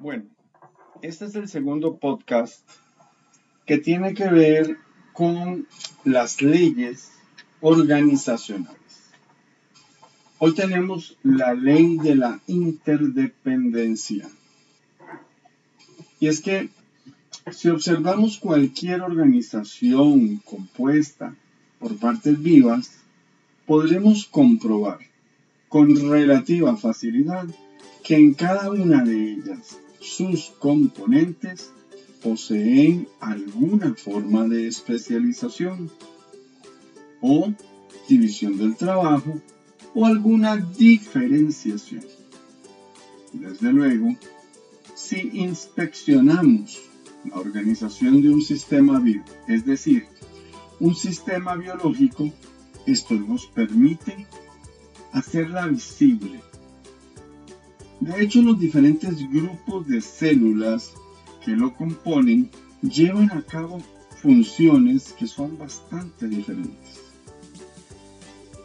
Bueno, este es el segundo podcast que tiene que ver con las leyes organizacionales. Hoy tenemos la ley de la interdependencia. Y es que si observamos cualquier organización compuesta por partes vivas, podremos comprobar con relativa facilidad que en cada una de ellas sus componentes poseen alguna forma de especialización o división del trabajo o alguna diferenciación. Desde luego, si inspeccionamos la organización de un sistema vivo, es decir, un sistema biológico, esto nos permite hacerla visible de hecho, los diferentes grupos de células que lo componen llevan a cabo funciones que son bastante diferentes.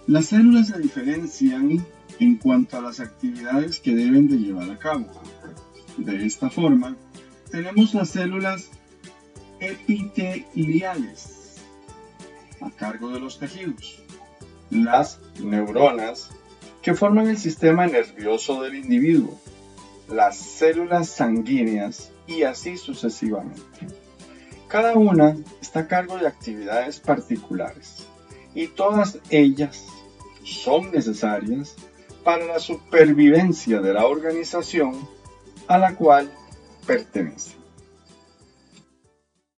Las células se diferencian en cuanto a las actividades que deben de llevar a cabo. De esta forma, tenemos las células epiteliales a cargo de los tejidos, las neuronas que forman el sistema nervioso del individuo, las células sanguíneas y así sucesivamente. Cada una está a cargo de actividades particulares y todas ellas son necesarias para la supervivencia de la organización a la cual pertenece.